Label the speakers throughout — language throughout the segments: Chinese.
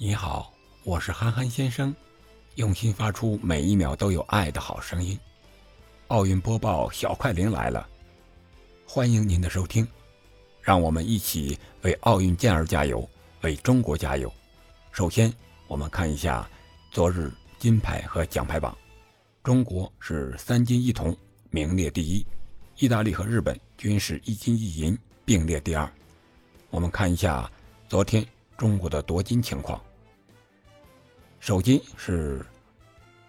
Speaker 1: 你好，我是憨憨先生，用心发出每一秒都有爱的好声音。奥运播报小快灵来了，欢迎您的收听，让我们一起为奥运健儿加油，为中国加油。首先，我们看一下昨日金牌和奖牌榜，中国是三金一铜，名列第一；意大利和日本均是一金一银，并列第二。我们看一下昨天中国的夺金情况。首金是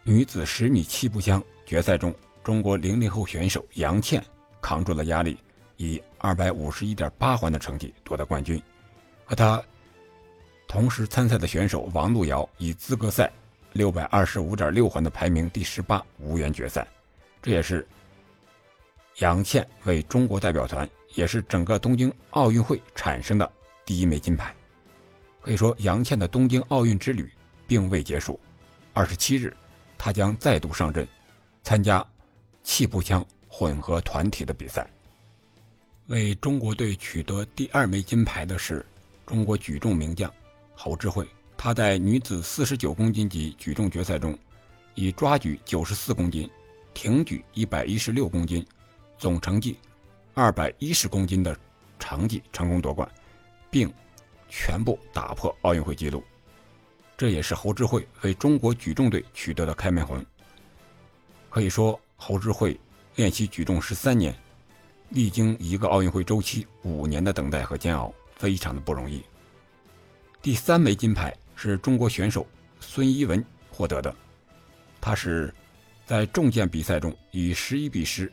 Speaker 1: 女子十米气步枪决赛中，中国零零后选手杨倩扛住了压力，以二百五十一点八环的成绩夺得冠军。和她同时参赛的选手王璐瑶以资格赛六百二十五点六环的排名第十八无缘决赛。这也是杨倩为中国代表团，也是整个东京奥运会产生的第一枚金牌。可以说，杨倩的东京奥运之旅。并未结束。二十七日，他将再度上阵，参加气步枪混合团体的比赛。为中国队取得第二枚金牌的是中国举重名将侯智慧。他在女子四十九公斤级举重决赛中，以抓举九十四公斤、挺举一百一十六公斤，总成绩二百一十公斤的成绩成功夺冠，并全部打破奥运会纪录。这也是侯智慧为中国举重队取得的开门红。可以说，侯智慧练习举重十三年，历经一个奥运会周期五年的等待和煎熬，非常的不容易。第三枚金牌是中国选手孙一文获得的，他是在重剑比赛中以十一比十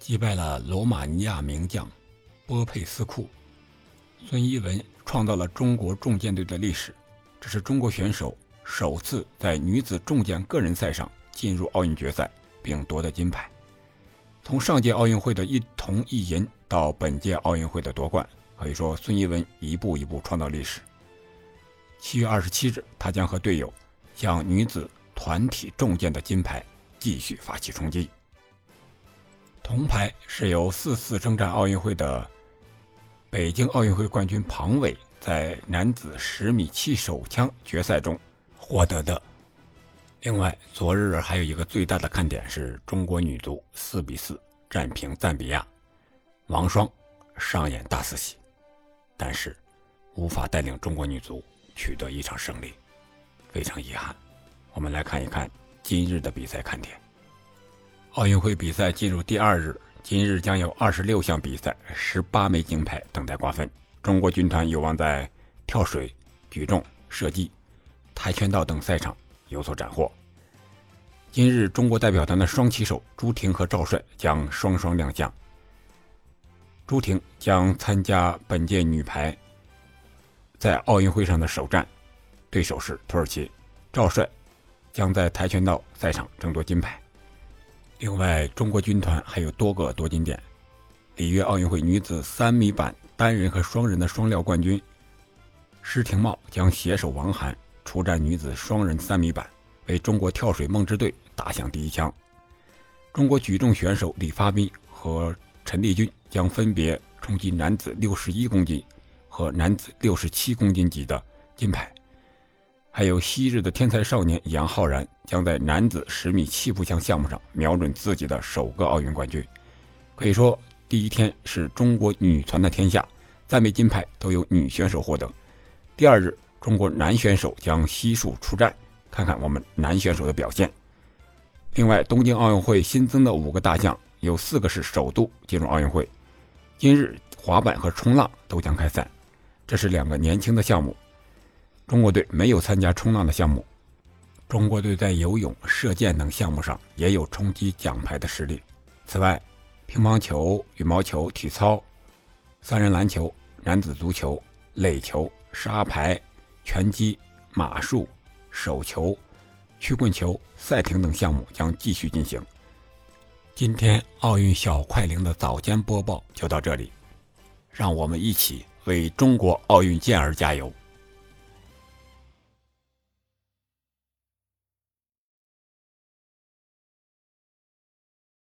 Speaker 1: 击败了罗马尼亚名将波佩斯库。孙一文创造了中国重剑队的历史。这是中国选手首次在女子重剑个人赛上进入奥运决赛，并夺得金牌。从上届奥运会的一铜一银到本届奥运会的夺冠，可以说孙一文一步一步创造历史。七月二十七日，他将和队友向女子团体重剑的金牌继续发起冲击。铜牌是由四次征战奥运会的北京奥运会冠军庞伟。在男子十米气手枪决赛中获得的。另外，昨日还有一个最大的看点是中国女足四比四战平赞比亚，王霜上演大四喜，但是无法带领中国女足取得一场胜利，非常遗憾。我们来看一看今日的比赛看点。奥运会比赛进入第二日，今日将有二十六项比赛，十八枚金牌等待瓜分。中国军团有望在跳水、举重、射击、跆拳道等赛场有所斩获。今日，中国代表团的双旗手朱婷和赵帅将双双亮相。朱婷将参加本届女排在奥运会上的首战，对手是土耳其；赵帅将在跆拳道赛场争夺金牌。另外，中国军团还有多个夺金点。里约奥运会女子三米板。单人和双人的双料冠军施廷懋将携手王涵出战女子双人三米板，为中国跳水梦之队打响第一枪。中国举重选手李发彬和陈丽君将分别冲击男子六十一公斤和男子六十七公斤级的金牌。还有昔日的天才少年杨浩然将在男子十米气步枪项目上瞄准自己的首个奥运冠军。可以说。第一天是中国女团的天下，三枚金牌都由女选手获得。第二日，中国男选手将悉数出战，看看我们男选手的表现。另外，东京奥运会新增的五个大项，有四个是首度进入奥运会。今日，滑板和冲浪都将开赛，这是两个年轻的项目。中国队没有参加冲浪的项目。中国队在游泳、射箭等项目上也有冲击奖牌的实力。此外，乒乓球、羽毛球、体操、三人篮球、男子足球、垒球、沙排、拳击、马术、手球、曲棍球、赛艇等项目将继续进行。今天奥运小快灵的早间播报就到这里，让我们一起为中国奥运健儿加油！